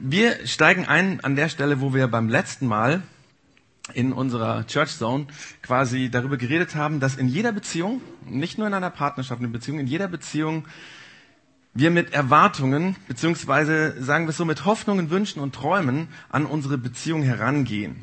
Wir steigen ein an der Stelle, wo wir beim letzten Mal in unserer Church Zone quasi darüber geredet haben, dass in jeder Beziehung, nicht nur in einer Partnerschaft, in Beziehung, in jeder Beziehung wir mit Erwartungen, beziehungsweise sagen wir es so, mit Hoffnungen, Wünschen und Träumen an unsere Beziehung herangehen.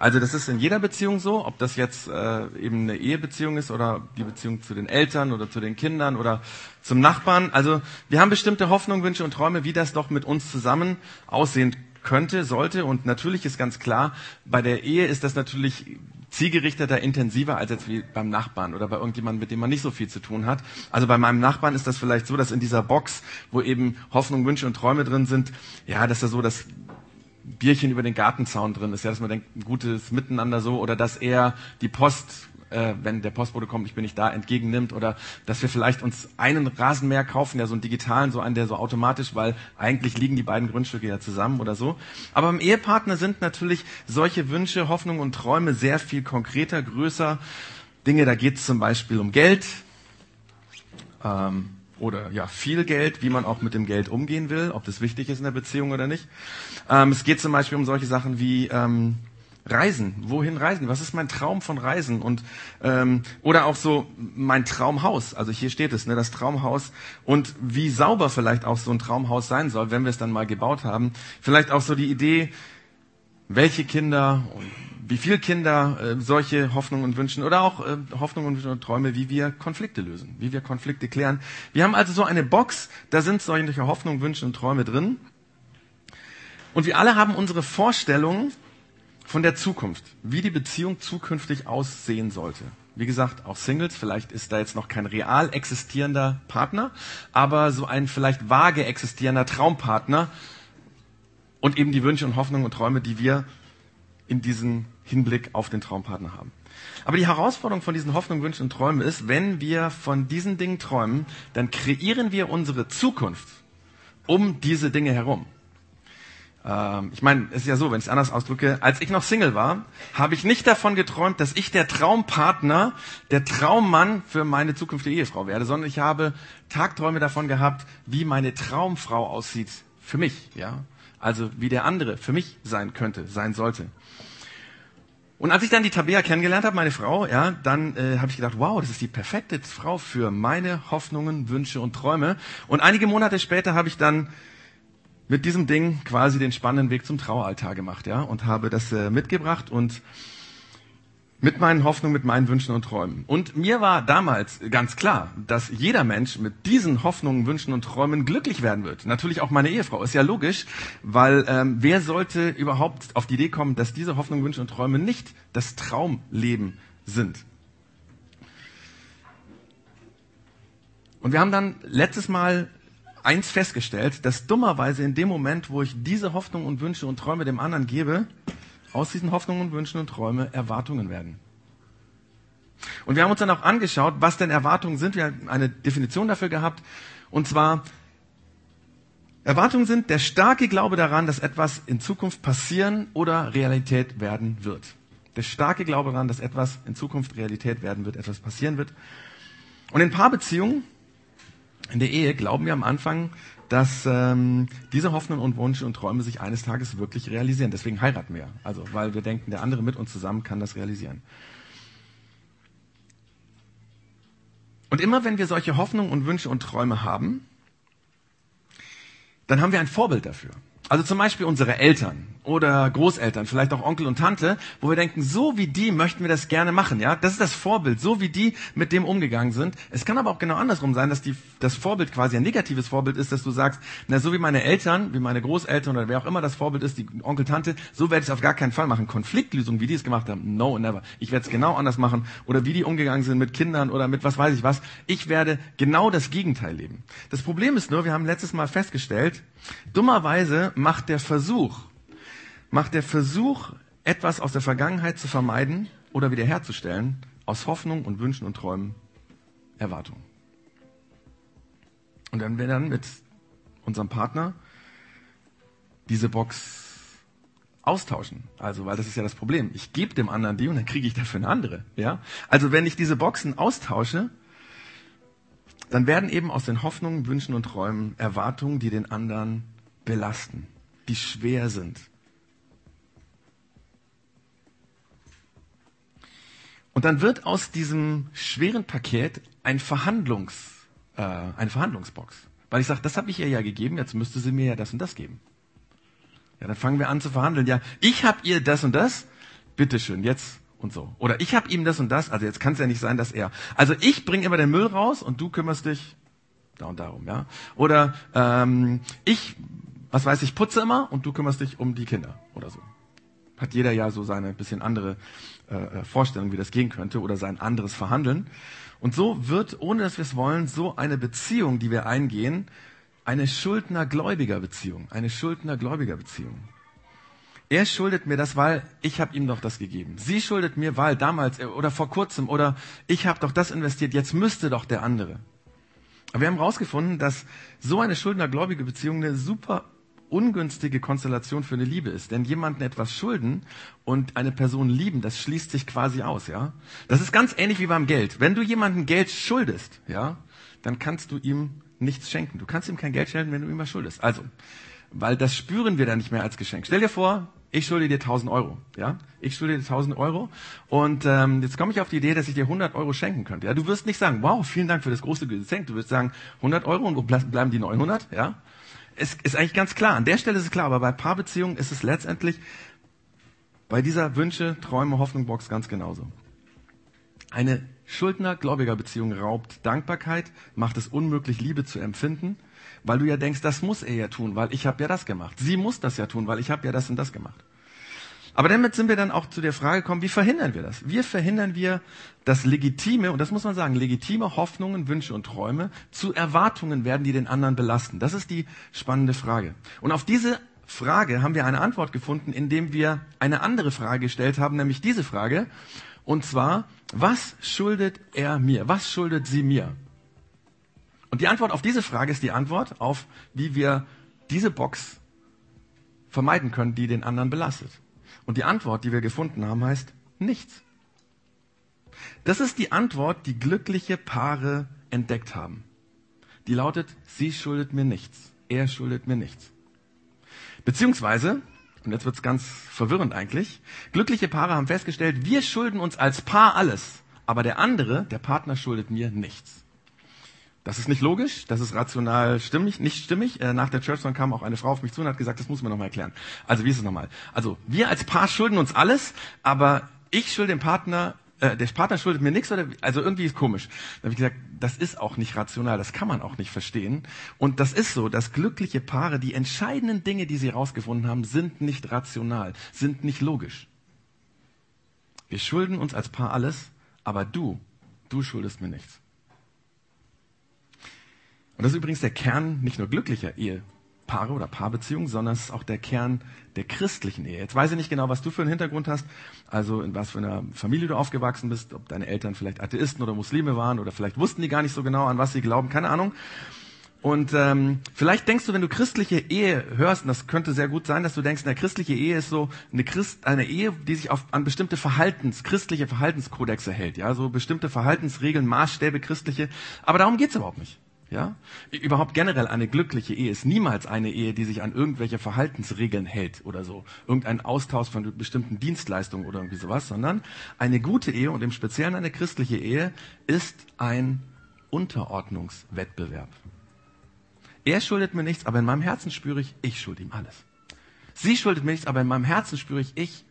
Also das ist in jeder Beziehung so, ob das jetzt äh, eben eine Ehebeziehung ist oder die Beziehung zu den Eltern oder zu den Kindern oder zum Nachbarn. Also wir haben bestimmte Hoffnungen, Wünsche und Träume, wie das doch mit uns zusammen aussehen könnte, sollte. Und natürlich ist ganz klar, bei der Ehe ist das natürlich zielgerichteter, intensiver als jetzt wie beim Nachbarn oder bei irgendjemandem, mit dem man nicht so viel zu tun hat. Also bei meinem Nachbarn ist das vielleicht so, dass in dieser Box, wo eben Hoffnung, Wünsche und Träume drin sind, ja, dass er so das Bierchen über den Gartenzaun drin ist, ja, dass man denkt, ein gutes Miteinander so, oder dass er die Post, äh, wenn der Postbote kommt, ich bin nicht da, entgegennimmt, oder dass wir vielleicht uns einen Rasenmäher kaufen, ja, so einen digitalen, so einen, der so automatisch, weil eigentlich liegen die beiden Grundstücke ja zusammen oder so. Aber beim Ehepartner sind natürlich solche Wünsche, Hoffnungen und Träume sehr viel konkreter, größer. Dinge, da geht es zum Beispiel um Geld. Ähm, oder ja viel Geld, wie man auch mit dem Geld umgehen will, ob das wichtig ist in der Beziehung oder nicht. Ähm, es geht zum Beispiel um solche Sachen wie ähm, Reisen. Wohin reisen? Was ist mein Traum von Reisen? Und ähm, oder auch so mein Traumhaus. Also hier steht es, ne, das Traumhaus und wie sauber vielleicht auch so ein Traumhaus sein soll, wenn wir es dann mal gebaut haben. Vielleicht auch so die Idee, welche Kinder und wie viele Kinder äh, solche Hoffnungen und Wünschen oder auch äh, Hoffnungen und Träume, wie wir Konflikte lösen, wie wir Konflikte klären. Wir haben also so eine Box, da sind solche Hoffnungen, Wünsche und Träume drin. Und wir alle haben unsere Vorstellungen von der Zukunft, wie die Beziehung zukünftig aussehen sollte. Wie gesagt, auch Singles, vielleicht ist da jetzt noch kein real existierender Partner, aber so ein vielleicht vage existierender Traumpartner und eben die Wünsche und Hoffnungen und Träume, die wir in diesem Hinblick auf den Traumpartner haben. Aber die Herausforderung von diesen Hoffnungen, Wünschen und Träumen ist, wenn wir von diesen Dingen träumen, dann kreieren wir unsere Zukunft um diese Dinge herum. Ähm, ich meine, es ist ja so, wenn ich es anders ausdrücke, als ich noch Single war, habe ich nicht davon geträumt, dass ich der Traumpartner, der Traummann für meine zukünftige Ehefrau werde, sondern ich habe Tagträume davon gehabt, wie meine Traumfrau aussieht für mich, ja. Also wie der andere für mich sein könnte, sein sollte. Und als ich dann die Tabea kennengelernt habe, meine Frau, ja, dann äh, habe ich gedacht, wow, das ist die perfekte Frau für meine Hoffnungen, Wünsche und Träume. Und einige Monate später habe ich dann mit diesem Ding quasi den spannenden Weg zum Traualtar gemacht, ja, und habe das äh, mitgebracht und mit meinen Hoffnungen, mit meinen Wünschen und Träumen. Und mir war damals ganz klar, dass jeder Mensch mit diesen Hoffnungen, Wünschen und Träumen glücklich werden wird. Natürlich auch meine Ehefrau. Ist ja logisch, weil ähm, wer sollte überhaupt auf die Idee kommen, dass diese Hoffnungen, Wünsche und Träume nicht das Traumleben sind? Und wir haben dann letztes Mal eins festgestellt, dass dummerweise in dem Moment, wo ich diese Hoffnungen und Wünsche und Träume dem anderen gebe, aus diesen Hoffnungen, Wünschen und Träume Erwartungen werden. Und wir haben uns dann auch angeschaut, was denn Erwartungen sind. Wir haben eine Definition dafür gehabt. Und zwar, Erwartungen sind der starke Glaube daran, dass etwas in Zukunft passieren oder Realität werden wird. Der starke Glaube daran, dass etwas in Zukunft Realität werden wird, etwas passieren wird. Und in Paarbeziehungen, in der Ehe, glauben wir am Anfang, dass ähm, diese Hoffnungen und Wünsche und Träume sich eines Tages wirklich realisieren. Deswegen heiraten wir. Also, weil wir denken, der andere mit uns zusammen kann das realisieren. Und immer wenn wir solche Hoffnungen und Wünsche und Träume haben, dann haben wir ein Vorbild dafür. Also zum Beispiel unsere Eltern oder Großeltern, vielleicht auch Onkel und Tante, wo wir denken, so wie die möchten wir das gerne machen, ja? Das ist das Vorbild, so wie die mit dem umgegangen sind. Es kann aber auch genau andersrum sein, dass die, das Vorbild quasi ein negatives Vorbild ist, dass du sagst, na, so wie meine Eltern, wie meine Großeltern oder wer auch immer das Vorbild ist, die Onkel, Tante, so werde ich es auf gar keinen Fall machen. Konfliktlösung, wie die es gemacht haben, no, never. Ich werde es genau anders machen. Oder wie die umgegangen sind mit Kindern oder mit was weiß ich was. Ich werde genau das Gegenteil leben. Das Problem ist nur, wir haben letztes Mal festgestellt, dummerweise macht der Versuch, macht der Versuch, etwas aus der Vergangenheit zu vermeiden oder wiederherzustellen, aus Hoffnung und Wünschen und Träumen Erwartungen. Und wenn wir dann mit unserem Partner diese Box austauschen. Also, weil das ist ja das Problem. Ich gebe dem anderen die und dann kriege ich dafür eine andere. Ja? Also, wenn ich diese Boxen austausche, dann werden eben aus den Hoffnungen, Wünschen und Träumen Erwartungen, die den anderen belasten die schwer sind. Und dann wird aus diesem schweren Paket ein Verhandlungs, äh, eine Verhandlungsbox. Weil ich sage, das habe ich ihr ja gegeben, jetzt müsste sie mir ja das und das geben. Ja, dann fangen wir an zu verhandeln. Ja, ich habe ihr das und das, bitteschön, jetzt und so. Oder ich habe ihm das und das, also jetzt kann es ja nicht sein, dass er. Also ich bringe immer den Müll raus und du kümmerst dich da und darum, ja. Oder ähm, ich, was weiß ich, putze immer und du kümmerst dich um die Kinder oder so. Hat jeder ja so seine bisschen andere äh, äh Vorstellung, wie das gehen könnte oder sein anderes Verhandeln. Und so wird, ohne dass wir es wollen, so eine Beziehung, die wir eingehen, eine Schuldner-Gläubiger-Beziehung. Eine Schuldner-Gläubiger-Beziehung. Er schuldet mir das, weil ich habe ihm doch das gegeben. Sie schuldet mir, weil damals äh, oder vor kurzem oder ich habe doch das investiert, jetzt müsste doch der andere. Aber wir haben herausgefunden, dass so eine schuldner-gläubige Beziehung eine super ungünstige Konstellation für eine Liebe ist. Denn jemanden etwas schulden und eine Person lieben, das schließt sich quasi aus, ja. Das ist ganz ähnlich wie beim Geld. Wenn du jemandem Geld schuldest, ja, dann kannst du ihm nichts schenken. Du kannst ihm kein Geld schenken, wenn du ihm was schuldest. Also, weil das spüren wir dann nicht mehr als Geschenk. Stell dir vor, ich schulde dir 1000 Euro, ja? Ich schulde dir 1000 Euro und ähm, jetzt komme ich auf die Idee, dass ich dir 100 Euro schenken könnte. Ja, du wirst nicht sagen, wow, vielen Dank für das große Geschenk. Du wirst sagen, 100 Euro und wo bleiben die 900, ja? Es ist eigentlich ganz klar. An der Stelle ist es klar, aber bei Paarbeziehungen ist es letztendlich bei dieser Wünsche, Träume, Hoffnung Box ganz genauso. Eine Schuldner-Gläubiger-Beziehung raubt Dankbarkeit, macht es unmöglich, Liebe zu empfinden, weil du ja denkst, das muss er ja tun, weil ich habe ja das gemacht. Sie muss das ja tun, weil ich habe ja das und das gemacht. Aber damit sind wir dann auch zu der Frage gekommen, wie verhindern wir das? Wie verhindern wir, dass legitime, und das muss man sagen, legitime Hoffnungen, Wünsche und Träume zu Erwartungen werden, die den anderen belasten? Das ist die spannende Frage. Und auf diese Frage haben wir eine Antwort gefunden, indem wir eine andere Frage gestellt haben, nämlich diese Frage. Und zwar, was schuldet er mir? Was schuldet sie mir? Und die Antwort auf diese Frage ist die Antwort auf, wie wir diese Box vermeiden können, die den anderen belastet. Und die Antwort, die wir gefunden haben, heißt nichts. Das ist die Antwort, die glückliche Paare entdeckt haben. Die lautet, sie schuldet mir nichts, er schuldet mir nichts. Beziehungsweise, und jetzt wird's ganz verwirrend eigentlich, glückliche Paare haben festgestellt, wir schulden uns als Paar alles, aber der andere, der Partner schuldet mir nichts. Das ist nicht logisch, das ist rational stimmig, nicht stimmig. Äh, nach der Church kam auch eine Frau auf mich zu und hat gesagt, das muss man nochmal erklären. Also wie ist es nochmal? Also wir als Paar schulden uns alles, aber ich schulde dem Partner, äh, der Partner schuldet mir nichts oder also irgendwie ist komisch. Da habe ich gesagt, das ist auch nicht rational, das kann man auch nicht verstehen. Und das ist so, dass glückliche Paare die entscheidenden Dinge, die sie herausgefunden haben, sind nicht rational, sind nicht logisch. Wir schulden uns als Paar alles, aber du, du schuldest mir nichts. Und das ist übrigens der Kern nicht nur glücklicher Ehepaare oder Paarbeziehungen, sondern es ist auch der Kern der christlichen Ehe. Jetzt weiß ich nicht genau, was du für einen Hintergrund hast, also in was für einer Familie du aufgewachsen bist, ob deine Eltern vielleicht Atheisten oder Muslime waren oder vielleicht wussten die gar nicht so genau, an was sie glauben, keine Ahnung. Und ähm, vielleicht denkst du, wenn du christliche Ehe hörst, und das könnte sehr gut sein, dass du denkst, eine christliche Ehe ist so eine, Christ, eine Ehe, die sich auf, an bestimmte Verhaltens, christliche Verhaltenskodexe hält, ja, so bestimmte Verhaltensregeln, Maßstäbe, christliche. Aber darum geht's überhaupt nicht. Ja? Überhaupt generell eine glückliche Ehe ist niemals eine Ehe, die sich an irgendwelche Verhaltensregeln hält oder so. Irgendein Austausch von bestimmten Dienstleistungen oder irgendwie sowas, sondern eine gute Ehe und im Speziellen eine christliche Ehe ist ein Unterordnungswettbewerb. Er schuldet mir nichts, aber in meinem Herzen spüre ich, ich schulde ihm alles. Sie schuldet mir nichts, aber in meinem Herzen spüre ich, ich,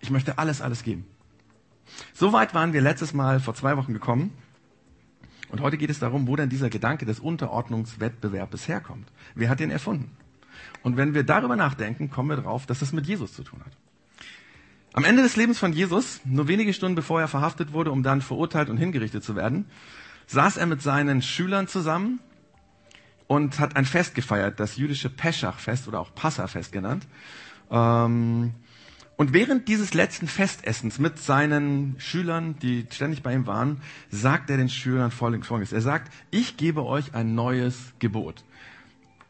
ich möchte alles, alles geben. So weit waren wir letztes Mal vor zwei Wochen gekommen. Und heute geht es darum, wo denn dieser Gedanke des Unterordnungswettbewerbes herkommt. Wer hat den erfunden? Und wenn wir darüber nachdenken, kommen wir darauf, dass es mit Jesus zu tun hat. Am Ende des Lebens von Jesus, nur wenige Stunden bevor er verhaftet wurde, um dann verurteilt und hingerichtet zu werden, saß er mit seinen Schülern zusammen und hat ein Fest gefeiert, das jüdische Peschach-Fest oder auch Passafest genannt. Ähm, und während dieses letzten Festessens mit seinen Schülern, die ständig bei ihm waren, sagt er den Schülern folgendes. Er sagt, ich gebe euch ein neues Gebot.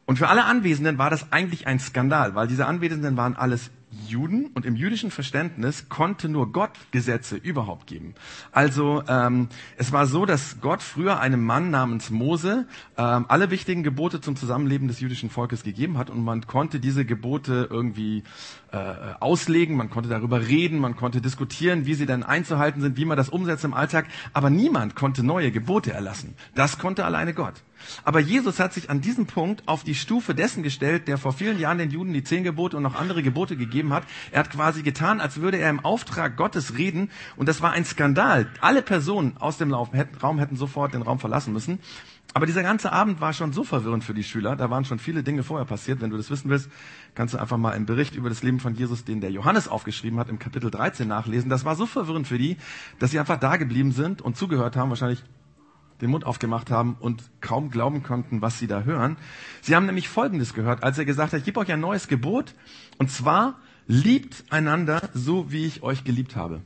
Und für alle Anwesenden war das eigentlich ein Skandal, weil diese Anwesenden waren alles Juden und im jüdischen Verständnis konnte nur Gott Gesetze überhaupt geben. Also ähm, es war so, dass Gott früher einem Mann namens Mose ähm, alle wichtigen Gebote zum Zusammenleben des jüdischen Volkes gegeben hat und man konnte diese Gebote irgendwie äh, auslegen, man konnte darüber reden, man konnte diskutieren, wie sie denn einzuhalten sind, wie man das umsetzt im Alltag, aber niemand konnte neue Gebote erlassen. Das konnte alleine Gott. Aber Jesus hat sich an diesem Punkt auf die Stufe dessen gestellt, der vor vielen Jahren den Juden die zehn Gebote und noch andere Gebote gegeben hat. Er hat quasi getan, als würde er im Auftrag Gottes reden. Und das war ein Skandal. Alle Personen aus dem Raum hätten sofort den Raum verlassen müssen. Aber dieser ganze Abend war schon so verwirrend für die Schüler. Da waren schon viele Dinge vorher passiert. Wenn du das wissen willst, kannst du einfach mal im Bericht über das Leben von Jesus, den der Johannes aufgeschrieben hat, im Kapitel 13 nachlesen. Das war so verwirrend für die, dass sie einfach da geblieben sind und zugehört haben, wahrscheinlich den Mund aufgemacht haben und kaum glauben konnten, was sie da hören. Sie haben nämlich Folgendes gehört, als er gesagt hat, ich gebe euch ein neues Gebot, und zwar liebt einander so, wie ich euch geliebt habe.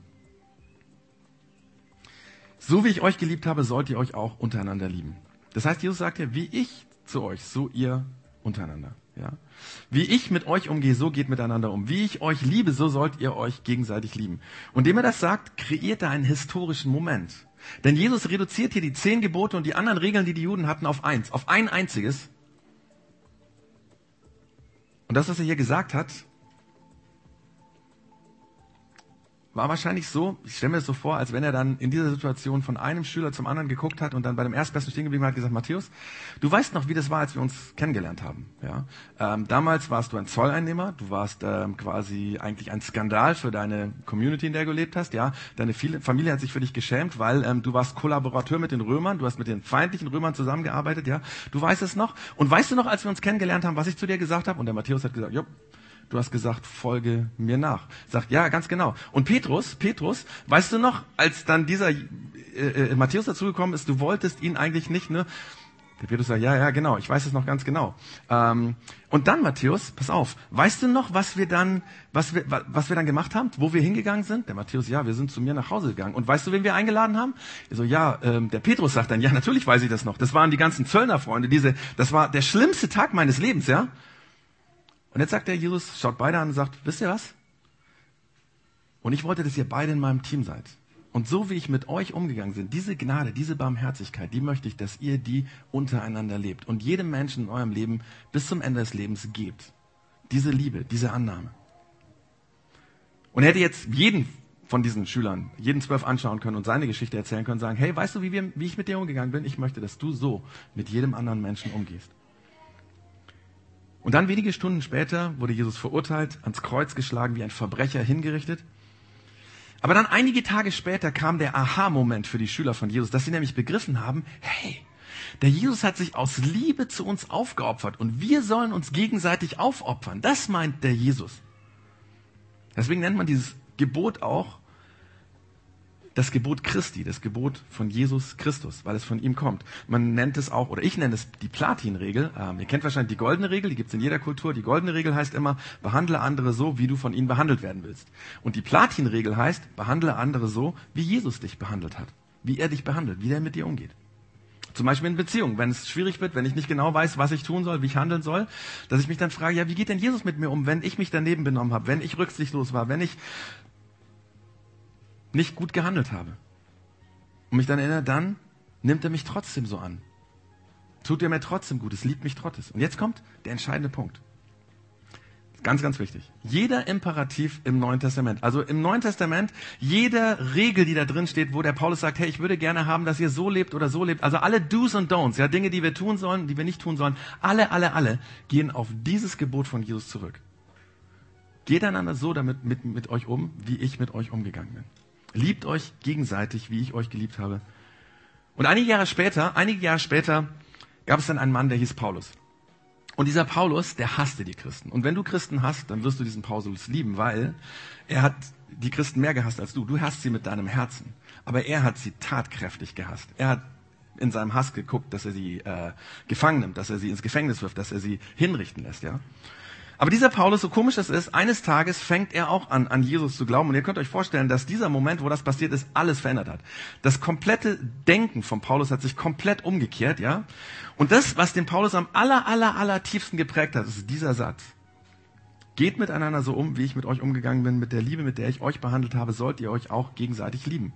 So wie ich euch geliebt habe, sollt ihr euch auch untereinander lieben. Das heißt, Jesus sagt ja, wie ich zu euch, so ihr untereinander. Ja? Wie ich mit euch umgehe, so geht miteinander um. Wie ich euch liebe, so sollt ihr euch gegenseitig lieben. Und indem er das sagt, kreiert er einen historischen Moment. Denn Jesus reduziert hier die zehn Gebote und die anderen Regeln, die die Juden hatten, auf eins, auf ein einziges. Und das, was er hier gesagt hat, war wahrscheinlich so, ich stelle mir das so vor, als wenn er dann in dieser Situation von einem Schüler zum anderen geguckt hat und dann bei dem Erstbesten stehen geblieben hat, gesagt, Matthäus, du weißt noch, wie das war, als wir uns kennengelernt haben. Ja? Ähm, damals warst du ein Zolleinnehmer, du warst ähm, quasi eigentlich ein Skandal für deine Community, in der du gelebt hast. Ja? Deine Familie hat sich für dich geschämt, weil ähm, du warst Kollaborateur mit den Römern, du hast mit den feindlichen Römern zusammengearbeitet. Ja? Du weißt es noch. Und weißt du noch, als wir uns kennengelernt haben, was ich zu dir gesagt habe? Und der Matthäus hat gesagt, ja, Du hast gesagt, folge mir nach. Sagt, ja, ganz genau. Und Petrus, Petrus, weißt du noch, als dann dieser äh, äh, Matthäus dazugekommen ist, du wolltest ihn eigentlich nicht, ne? Der Petrus sagt, ja, ja, genau, ich weiß es noch ganz genau. Ähm, und dann, Matthäus, pass auf, weißt du noch, was wir dann, was wir, was wir dann gemacht haben, wo wir hingegangen sind? Der Matthäus, ja, wir sind zu mir nach Hause gegangen. Und weißt du, wen wir eingeladen haben? Er so, ja, ähm, der Petrus sagt dann, ja, natürlich weiß ich das noch. Das waren die ganzen Zöllnerfreunde, diese, das war der schlimmste Tag meines Lebens, ja. Und jetzt sagt der Jesus, schaut beide an und sagt, wisst ihr was? Und ich wollte, dass ihr beide in meinem Team seid. Und so wie ich mit euch umgegangen bin, diese Gnade, diese Barmherzigkeit, die möchte ich, dass ihr die untereinander lebt und jedem Menschen in eurem Leben bis zum Ende des Lebens gebt. Diese Liebe, diese Annahme. Und er hätte jetzt jeden von diesen Schülern, jeden zwölf anschauen können und seine Geschichte erzählen können, sagen, hey, weißt du, wie, wir, wie ich mit dir umgegangen bin? Ich möchte, dass du so mit jedem anderen Menschen umgehst. Und dann wenige Stunden später wurde Jesus verurteilt, ans Kreuz geschlagen, wie ein Verbrecher hingerichtet. Aber dann einige Tage später kam der Aha-Moment für die Schüler von Jesus, dass sie nämlich begriffen haben, hey, der Jesus hat sich aus Liebe zu uns aufgeopfert und wir sollen uns gegenseitig aufopfern. Das meint der Jesus. Deswegen nennt man dieses Gebot auch das Gebot Christi, das Gebot von Jesus Christus, weil es von ihm kommt. Man nennt es auch, oder ich nenne es die Platinregel. Ähm, ihr kennt wahrscheinlich die goldene Regel, die gibt es in jeder Kultur. Die goldene Regel heißt immer, behandle andere so, wie du von ihnen behandelt werden willst. Und die Platinregel heißt, behandle andere so, wie Jesus dich behandelt hat. Wie er dich behandelt, wie er mit dir umgeht. Zum Beispiel in Beziehungen, wenn es schwierig wird, wenn ich nicht genau weiß, was ich tun soll, wie ich handeln soll, dass ich mich dann frage, ja, wie geht denn Jesus mit mir um, wenn ich mich daneben benommen habe, wenn ich rücksichtslos war, wenn ich nicht gut gehandelt habe. Und mich dann erinnert, dann nimmt er mich trotzdem so an. Tut er mir trotzdem gut, es liebt mich trotzdem. Und jetzt kommt der entscheidende Punkt. Ganz, ganz wichtig. Jeder Imperativ im Neuen Testament, also im Neuen Testament, jede Regel, die da drin steht, wo der Paulus sagt, hey, ich würde gerne haben, dass ihr so lebt oder so lebt, also alle Do's und Don'ts, ja, Dinge, die wir tun sollen, die wir nicht tun sollen, alle, alle, alle gehen auf dieses Gebot von Jesus zurück. Geht einander so damit mit, mit euch um, wie ich mit euch umgegangen bin. Liebt euch gegenseitig, wie ich euch geliebt habe. Und einige Jahre später, einige Jahre später gab es dann einen Mann, der hieß Paulus. Und dieser Paulus, der hasste die Christen. Und wenn du Christen hast, dann wirst du diesen Paulus lieben, weil er hat die Christen mehr gehasst als du. Du hasst sie mit deinem Herzen. Aber er hat sie tatkräftig gehasst. Er hat in seinem Hass geguckt, dass er sie äh, gefangen nimmt, dass er sie ins Gefängnis wirft, dass er sie hinrichten lässt. Ja. Aber dieser Paulus, so komisch das ist, eines Tages fängt er auch an, an Jesus zu glauben. Und ihr könnt euch vorstellen, dass dieser Moment, wo das passiert ist, alles verändert hat. Das komplette Denken von Paulus hat sich komplett umgekehrt, ja. Und das, was den Paulus am aller, aller, aller tiefsten geprägt hat, ist dieser Satz. Geht miteinander so um, wie ich mit euch umgegangen bin, mit der Liebe, mit der ich euch behandelt habe, sollt ihr euch auch gegenseitig lieben.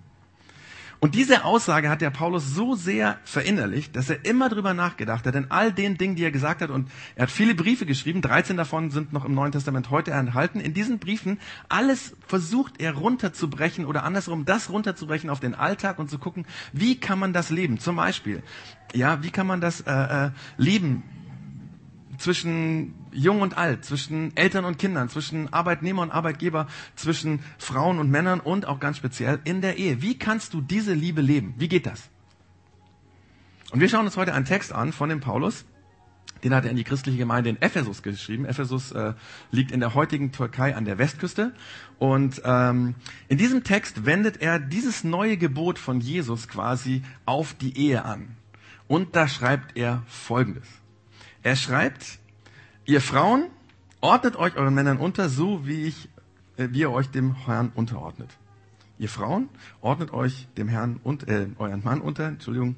Und diese Aussage hat der Paulus so sehr verinnerlicht, dass er immer drüber nachgedacht hat, in all den Dingen, die er gesagt hat. Und er hat viele Briefe geschrieben, 13 davon sind noch im Neuen Testament heute enthalten. In diesen Briefen, alles versucht er runterzubrechen oder andersrum das runterzubrechen auf den Alltag und zu gucken, wie kann man das leben? Zum Beispiel, ja, wie kann man das äh, äh, leben? zwischen Jung und Alt, zwischen Eltern und Kindern, zwischen Arbeitnehmer und Arbeitgeber, zwischen Frauen und Männern und auch ganz speziell in der Ehe. Wie kannst du diese Liebe leben? Wie geht das? Und wir schauen uns heute einen Text an von dem Paulus. Den hat er in die christliche Gemeinde in Ephesus geschrieben. Ephesus äh, liegt in der heutigen Türkei an der Westküste. Und ähm, in diesem Text wendet er dieses neue Gebot von Jesus quasi auf die Ehe an. Und da schreibt er Folgendes. Er schreibt, ihr Frauen, ordnet euch euren Männern unter, so wie ich, äh, wie ihr euch dem Herrn unterordnet. Ihr Frauen, ordnet euch dem Herrn und äh, euren Mann unter, Entschuldigung.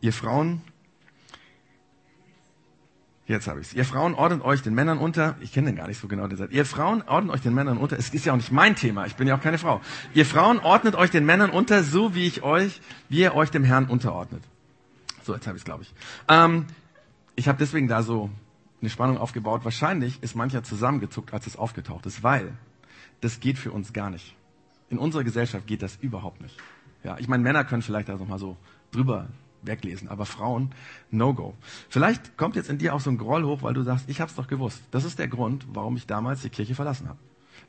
Ihr Frauen, Jetzt habe ich's. Ihr Frauen ordnet euch den Männern unter. Ich kenne den gar nicht so genau. Den Satz. Ihr Frauen ordnet euch den Männern unter. Es ist ja auch nicht mein Thema. Ich bin ja auch keine Frau. Ihr Frauen ordnet euch den Männern unter, so wie ich euch, wie ihr euch dem Herrn unterordnet. So, jetzt habe ich's, glaube ich. Ähm, ich habe deswegen da so eine Spannung aufgebaut. Wahrscheinlich ist mancher zusammengezuckt, als es aufgetaucht ist, weil das geht für uns gar nicht. In unserer Gesellschaft geht das überhaupt nicht. Ja, ich meine, Männer können vielleicht da noch mal so drüber weglesen, aber Frauen, no go. Vielleicht kommt jetzt in dir auch so ein Groll hoch, weil du sagst, ich hab's doch gewusst. Das ist der Grund, warum ich damals die Kirche verlassen habe.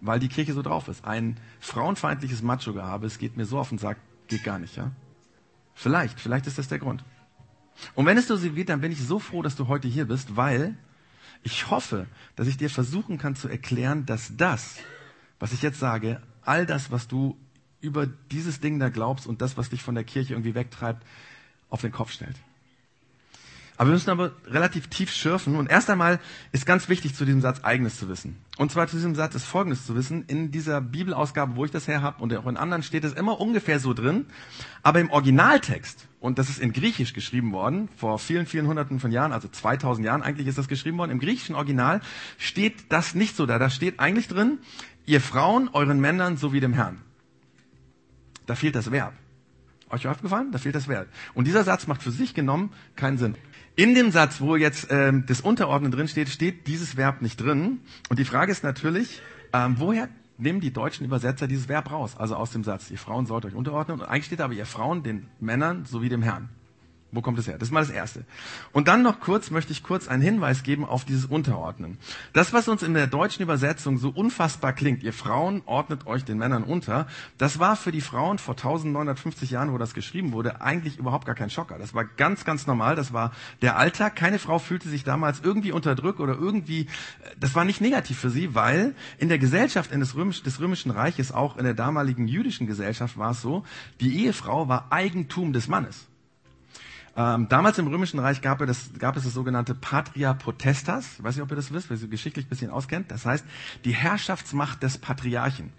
Weil die Kirche so drauf ist. Ein frauenfeindliches Macho-Gehabe, es geht mir so auf den Sack, geht gar nicht, ja? Vielleicht, vielleicht ist das der Grund. Und wenn es so wird, dann bin ich so froh, dass du heute hier bist, weil ich hoffe, dass ich dir versuchen kann zu erklären, dass das, was ich jetzt sage, all das, was du über dieses Ding da glaubst und das, was dich von der Kirche irgendwie wegtreibt, auf den Kopf stellt. Aber wir müssen aber relativ tief schürfen. Und erst einmal ist ganz wichtig, zu diesem Satz Eigenes zu wissen. Und zwar zu diesem Satz ist Folgendes zu wissen. In dieser Bibelausgabe, wo ich das her habe und auch in anderen steht es immer ungefähr so drin. Aber im Originaltext, und das ist in Griechisch geschrieben worden, vor vielen, vielen Hunderten von Jahren, also 2000 Jahren eigentlich ist das geschrieben worden, im griechischen Original steht das nicht so da. Da steht eigentlich drin, ihr Frauen euren Männern sowie dem Herrn. Da fehlt das Verb. Euch aufgefallen? Da fehlt das Verb. Und dieser Satz macht für sich genommen keinen Sinn. In dem Satz, wo jetzt ähm, das Unterordnen drin steht, steht dieses Verb nicht drin. Und die Frage ist natürlich, ähm, woher nehmen die deutschen Übersetzer dieses Verb raus? Also aus dem Satz, ihr Frauen sollt euch unterordnen. Und eigentlich steht aber, ihr Frauen den Männern sowie dem Herrn. Wo kommt es her? Das ist mal das Erste. Und dann noch kurz, möchte ich kurz einen Hinweis geben auf dieses Unterordnen. Das, was uns in der deutschen Übersetzung so unfassbar klingt, ihr Frauen ordnet euch den Männern unter, das war für die Frauen vor 1950 Jahren, wo das geschrieben wurde, eigentlich überhaupt gar kein Schocker. Das war ganz, ganz normal. Das war der Alltag. Keine Frau fühlte sich damals irgendwie unterdrückt oder irgendwie, das war nicht negativ für sie, weil in der Gesellschaft in des, Römisch, des Römischen Reiches, auch in der damaligen jüdischen Gesellschaft war es so, die Ehefrau war Eigentum des Mannes. Ähm, damals im Römischen Reich gab, es, gab es das sogenannte Patria Potestas. Ich weiß nicht, ob ihr das wisst, weil ihr geschichtlich ein bisschen auskennt. Das heißt, die Herrschaftsmacht des Patriarchen.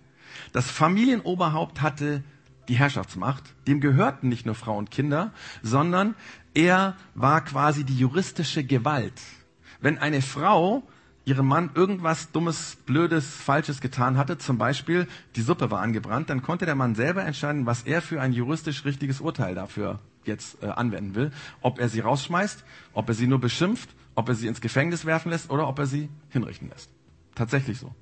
Das Familienoberhaupt hatte die Herrschaftsmacht. Dem gehörten nicht nur Frau und Kinder, sondern er war quasi die juristische Gewalt. Wenn eine Frau ihrem Mann irgendwas Dummes, Blödes, Falsches getan hatte, zum Beispiel die Suppe war angebrannt, dann konnte der Mann selber entscheiden, was er für ein juristisch richtiges Urteil dafür jetzt äh, anwenden will. Ob er sie rausschmeißt, ob er sie nur beschimpft, ob er sie ins Gefängnis werfen lässt oder ob er sie hinrichten lässt. Tatsächlich so.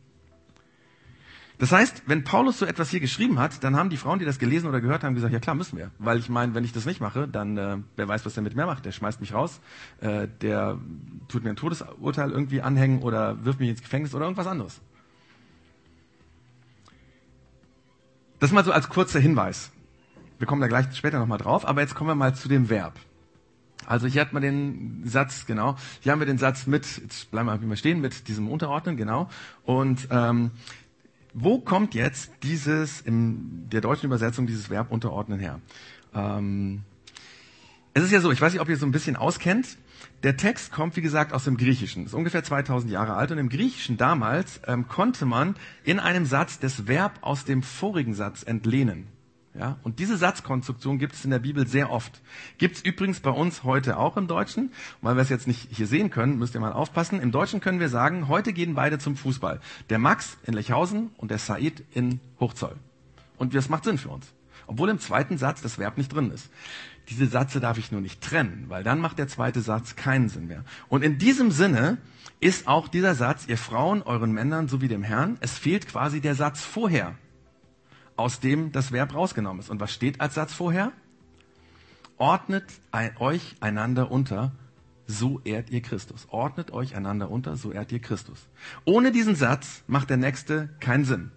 Das heißt, wenn Paulus so etwas hier geschrieben hat, dann haben die Frauen, die das gelesen oder gehört haben, gesagt, ja klar, müssen wir. Weil ich meine, wenn ich das nicht mache, dann äh, wer weiß, was der mit mir macht. Der schmeißt mich raus, äh, der tut mir ein Todesurteil irgendwie anhängen oder wirft mich ins Gefängnis oder irgendwas anderes. Das mal so als kurzer Hinweis. Wir kommen da gleich später nochmal drauf, aber jetzt kommen wir mal zu dem Verb. Also hier hat man den Satz, genau, hier haben wir den Satz mit, jetzt bleiben wir mal stehen, mit diesem Unterordnen, genau. Und ähm, wo kommt jetzt dieses, in der deutschen Übersetzung, dieses Verb unterordnen her? Ähm, es ist ja so, ich weiß nicht, ob ihr so ein bisschen auskennt. Der Text kommt, wie gesagt, aus dem Griechischen. Ist ungefähr 2000 Jahre alt. Und im Griechischen damals ähm, konnte man in einem Satz das Verb aus dem vorigen Satz entlehnen. Ja? Und diese Satzkonstruktion gibt es in der Bibel sehr oft. Gibt es übrigens bei uns heute auch im Deutschen. Weil wir es jetzt nicht hier sehen können, müsst ihr mal aufpassen. Im Deutschen können wir sagen, heute gehen beide zum Fußball. Der Max in Lechhausen und der Said in Hochzoll. Und das macht Sinn für uns. Obwohl im zweiten Satz das Verb nicht drin ist. Diese Sätze darf ich nur nicht trennen, weil dann macht der zweite Satz keinen Sinn mehr. Und in diesem Sinne ist auch dieser Satz, ihr Frauen, euren Männern sowie dem Herrn, es fehlt quasi der Satz vorher aus dem das Verb rausgenommen ist. Und was steht als Satz vorher? Ordnet euch einander unter, so ehrt ihr Christus. Ordnet euch einander unter, so ehrt ihr Christus. Ohne diesen Satz macht der nächste keinen Sinn.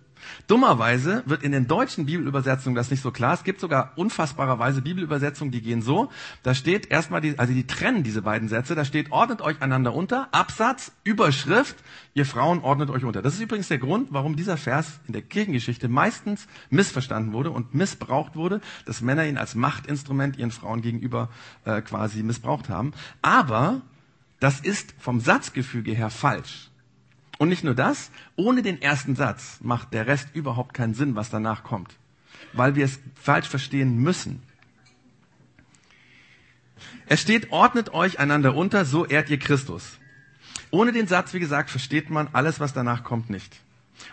Dummerweise wird in den deutschen Bibelübersetzungen das nicht so klar. Es gibt sogar unfassbarerweise Bibelübersetzungen, die gehen so. Da steht erstmal, die, also die trennen diese beiden Sätze. Da steht, ordnet euch einander unter, Absatz, Überschrift, ihr Frauen ordnet euch unter. Das ist übrigens der Grund, warum dieser Vers in der Kirchengeschichte meistens missverstanden wurde und missbraucht wurde, dass Männer ihn als Machtinstrument ihren Frauen gegenüber äh, quasi missbraucht haben. Aber das ist vom Satzgefüge her falsch. Und nicht nur das, ohne den ersten Satz macht der Rest überhaupt keinen Sinn, was danach kommt, weil wir es falsch verstehen müssen. Es steht, ordnet euch einander unter, so ehrt ihr Christus. Ohne den Satz, wie gesagt, versteht man alles, was danach kommt, nicht.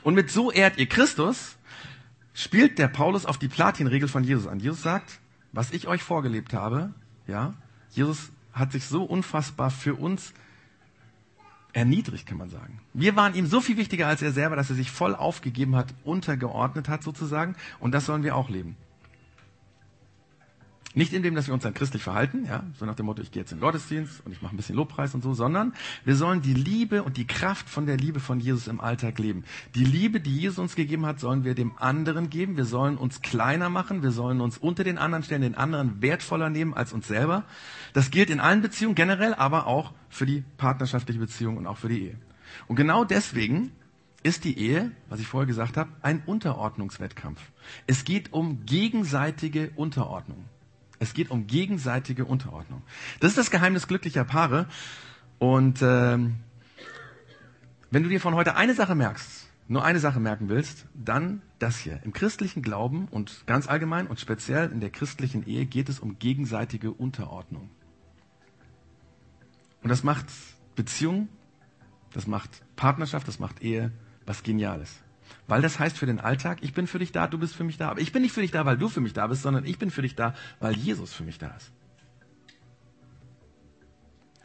Und mit so ehrt ihr Christus spielt der Paulus auf die Platinregel von Jesus an. Jesus sagt, was ich euch vorgelebt habe, ja, Jesus hat sich so unfassbar für uns erniedrigt, kann man sagen. Wir waren ihm so viel wichtiger als er selber, dass er sich voll aufgegeben hat, untergeordnet hat sozusagen. Und das sollen wir auch leben. Nicht in dem, dass wir uns dann christlich verhalten, ja, so nach dem Motto, ich gehe jetzt in den Gottesdienst und ich mache ein bisschen Lobpreis und so, sondern wir sollen die Liebe und die Kraft von der Liebe von Jesus im Alltag leben. Die Liebe, die Jesus uns gegeben hat, sollen wir dem anderen geben. Wir sollen uns kleiner machen, wir sollen uns unter den anderen stellen, den anderen wertvoller nehmen als uns selber. Das gilt in allen Beziehungen generell, aber auch für die partnerschaftliche Beziehung und auch für die Ehe. Und genau deswegen ist die Ehe, was ich vorher gesagt habe, ein Unterordnungswettkampf. Es geht um gegenseitige Unterordnung. Es geht um gegenseitige Unterordnung. Das ist das Geheimnis glücklicher Paare. Und ähm, wenn du dir von heute eine Sache merkst, nur eine Sache merken willst, dann das hier. Im christlichen Glauben und ganz allgemein und speziell in der christlichen Ehe geht es um gegenseitige Unterordnung. Und das macht Beziehung, das macht Partnerschaft, das macht Ehe was Geniales. Weil das heißt für den Alltag, ich bin für dich da, du bist für mich da. Aber ich bin nicht für dich da, weil du für mich da bist, sondern ich bin für dich da, weil Jesus für mich da ist.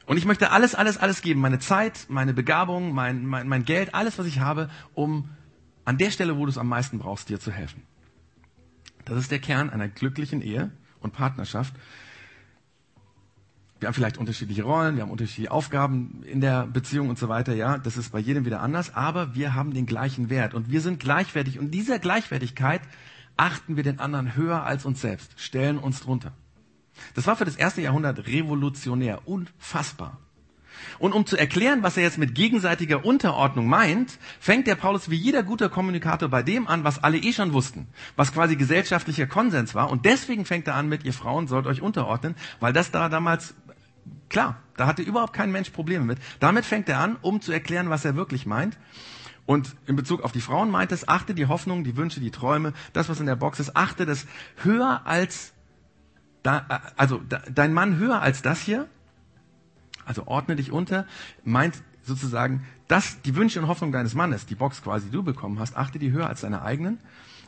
Und ich möchte alles, alles, alles geben. Meine Zeit, meine Begabung, mein, mein, mein Geld, alles, was ich habe, um an der Stelle, wo du es am meisten brauchst, dir zu helfen. Das ist der Kern einer glücklichen Ehe und Partnerschaft. Wir haben vielleicht unterschiedliche Rollen, wir haben unterschiedliche Aufgaben in der Beziehung und so weiter. Ja, das ist bei jedem wieder anders, aber wir haben den gleichen Wert und wir sind gleichwertig. Und dieser Gleichwertigkeit achten wir den anderen höher als uns selbst, stellen uns drunter. Das war für das erste Jahrhundert revolutionär, unfassbar. Und um zu erklären, was er jetzt mit gegenseitiger Unterordnung meint, fängt der Paulus wie jeder guter Kommunikator bei dem an, was alle eh schon wussten, was quasi gesellschaftlicher Konsens war. Und deswegen fängt er an mit, ihr Frauen sollt euch unterordnen, weil das da damals Klar, da hatte überhaupt kein Mensch Probleme mit. Damit fängt er an, um zu erklären, was er wirklich meint. Und in Bezug auf die Frauen meint es, achte die Hoffnung, die Wünsche, die Träume, das, was in der Box ist, achte das höher als, da, also dein Mann höher als das hier. Also ordne dich unter, meint sozusagen, dass die Wünsche und Hoffnung deines Mannes, die Box quasi, du bekommen hast, achte die höher als deine eigenen.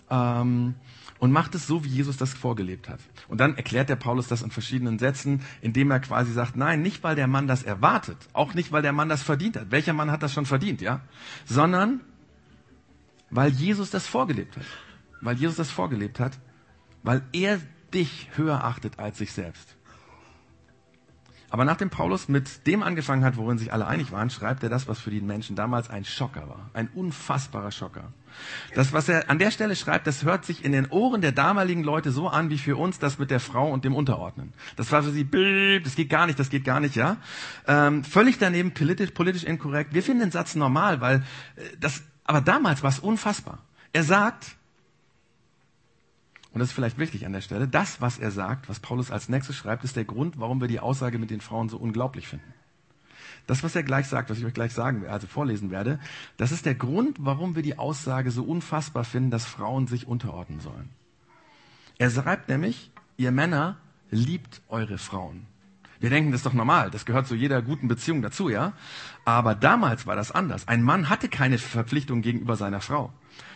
Ähm, und macht es so, wie Jesus das vorgelebt hat. Und dann erklärt der Paulus das in verschiedenen Sätzen, indem er quasi sagt, nein, nicht weil der Mann das erwartet, auch nicht weil der Mann das verdient hat. Welcher Mann hat das schon verdient, ja? Sondern weil Jesus das vorgelebt hat. Weil Jesus das vorgelebt hat, weil er dich höher achtet als sich selbst. Aber nachdem Paulus mit dem angefangen hat, worin sich alle einig waren, schreibt er das, was für die Menschen damals ein Schocker war. Ein unfassbarer Schocker. Das, was er an der Stelle schreibt, das hört sich in den Ohren der damaligen Leute so an, wie für uns das mit der Frau und dem Unterordnen. Das war für sie, das geht gar nicht, das geht gar nicht, ja. Ähm, völlig daneben, politisch, politisch inkorrekt. Wir finden den Satz normal, weil äh, das, aber damals war es unfassbar. Er sagt, und das ist vielleicht wichtig an der Stelle, das, was er sagt, was Paulus als nächstes schreibt, ist der Grund, warum wir die Aussage mit den Frauen so unglaublich finden. Das, was er gleich sagt, was ich euch gleich sagen, also vorlesen werde, das ist der Grund, warum wir die Aussage so unfassbar finden, dass Frauen sich unterordnen sollen. Er schreibt nämlich, ihr Männer liebt eure Frauen. Wir denken, das ist doch normal, das gehört zu jeder guten Beziehung dazu, ja? Aber damals war das anders. Ein Mann hatte keine Verpflichtung gegenüber seiner Frau.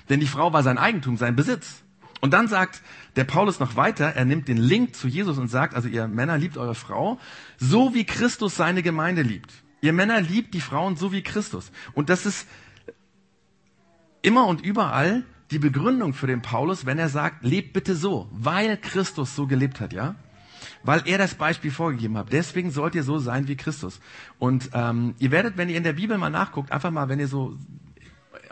Denn die Frau war sein Eigentum, sein Besitz. Und dann sagt der Paulus noch weiter, er nimmt den Link zu Jesus und sagt, also ihr Männer liebt eure Frau, so wie Christus seine Gemeinde liebt. Ihr Männer liebt die Frauen so wie Christus. Und das ist immer und überall die Begründung für den Paulus, wenn er sagt, lebt bitte so, weil Christus so gelebt hat, ja? Weil er das Beispiel vorgegeben hat. Deswegen sollt ihr so sein wie Christus. Und ähm, ihr werdet, wenn ihr in der Bibel mal nachguckt, einfach mal, wenn ihr so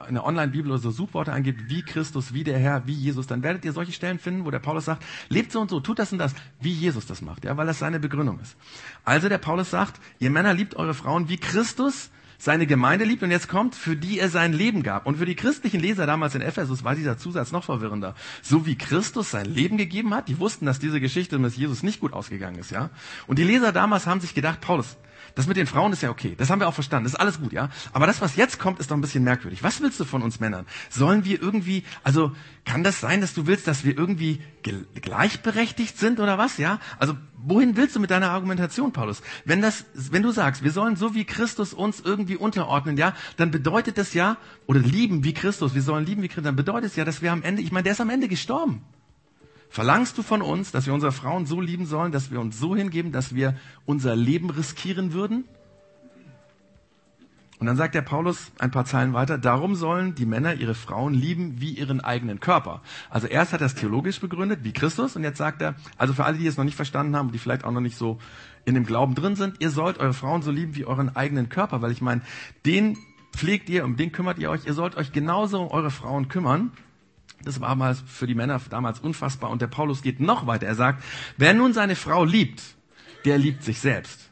in der Online-Bibel oder so Suchworte angebt, wie Christus, wie der Herr, wie Jesus, dann werdet ihr solche Stellen finden, wo der Paulus sagt, lebt so und so, tut das und das, wie Jesus das macht, ja, weil das seine Begründung ist. Also der Paulus sagt, ihr Männer liebt eure Frauen, wie Christus seine Gemeinde liebt und jetzt kommt, für die er sein Leben gab. Und für die christlichen Leser damals in Ephesus war dieser Zusatz noch verwirrender. So wie Christus sein Leben gegeben hat, die wussten, dass diese Geschichte mit Jesus nicht gut ausgegangen ist, ja. Und die Leser damals haben sich gedacht, Paulus, das mit den Frauen ist ja okay. Das haben wir auch verstanden. Das ist alles gut, ja. Aber das, was jetzt kommt, ist doch ein bisschen merkwürdig. Was willst du von uns Männern? Sollen wir irgendwie, also, kann das sein, dass du willst, dass wir irgendwie gleichberechtigt sind oder was, ja? Also, wohin willst du mit deiner Argumentation, Paulus? Wenn das, wenn du sagst, wir sollen so wie Christus uns irgendwie unterordnen, ja, dann bedeutet das ja, oder lieben wie Christus, wir sollen lieben wie Christus, dann bedeutet es ja, dass wir am Ende, ich meine, der ist am Ende gestorben. Verlangst du von uns, dass wir unsere Frauen so lieben sollen, dass wir uns so hingeben, dass wir unser Leben riskieren würden? Und dann sagt der Paulus ein paar Zeilen weiter, darum sollen die Männer ihre Frauen lieben wie ihren eigenen Körper. Also erst hat er es theologisch begründet, wie Christus, und jetzt sagt er, also für alle, die es noch nicht verstanden haben, die vielleicht auch noch nicht so in dem Glauben drin sind, ihr sollt eure Frauen so lieben wie euren eigenen Körper, weil ich meine, den pflegt ihr, um den kümmert ihr euch, ihr sollt euch genauso um eure Frauen kümmern. Das war damals für die Männer damals unfassbar. Und der Paulus geht noch weiter. Er sagt, wer nun seine Frau liebt, der liebt sich selbst.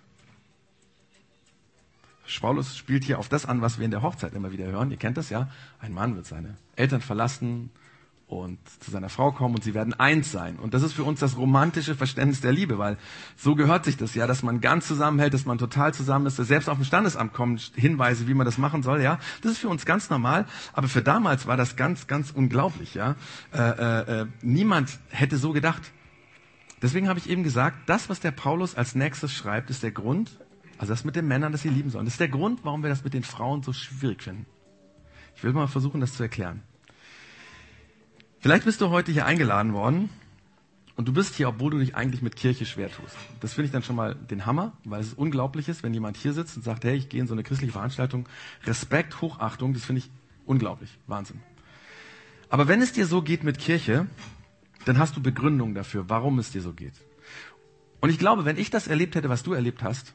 Paulus spielt hier auf das an, was wir in der Hochzeit immer wieder hören. Ihr kennt das ja. Ein Mann wird seine Eltern verlassen, und zu seiner Frau kommen und sie werden eins sein. Und das ist für uns das romantische Verständnis der Liebe, weil so gehört sich das ja, dass man ganz zusammenhält, dass man total zusammen ist, dass selbst auf dem Standesamt kommen Hinweise, wie man das machen soll, ja. Das ist für uns ganz normal, aber für damals war das ganz, ganz unglaublich, ja. Äh, äh, äh niemand hätte so gedacht. Deswegen habe ich eben gesagt, das, was der Paulus als nächstes schreibt, ist der Grund, also das mit den Männern, dass sie lieben sollen. Das ist der Grund, warum wir das mit den Frauen so schwierig finden. Ich will mal versuchen, das zu erklären. Vielleicht bist du heute hier eingeladen worden und du bist hier, obwohl du dich eigentlich mit Kirche schwer tust. Das finde ich dann schon mal den Hammer, weil es unglaublich ist, wenn jemand hier sitzt und sagt, hey, ich gehe in so eine christliche Veranstaltung. Respekt, Hochachtung, das finde ich unglaublich. Wahnsinn. Aber wenn es dir so geht mit Kirche, dann hast du Begründung dafür, warum es dir so geht. Und ich glaube, wenn ich das erlebt hätte, was du erlebt hast,